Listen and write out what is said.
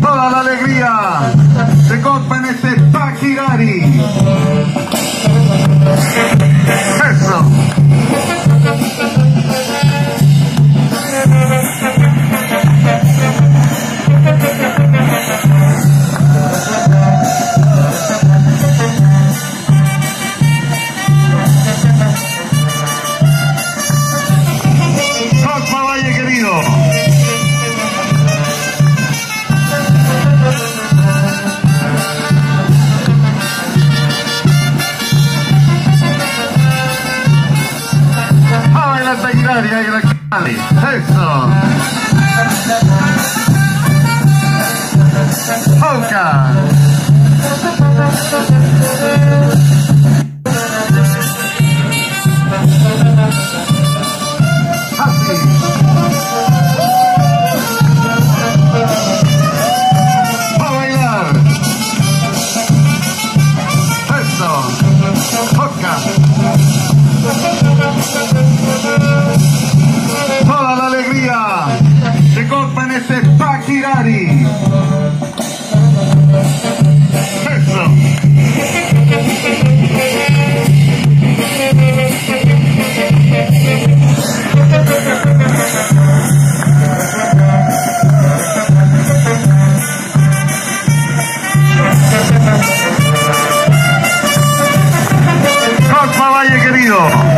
Toda la alegría se compra en este Pajirari. seria i locali. Terzo. Polka. Hoca. querido.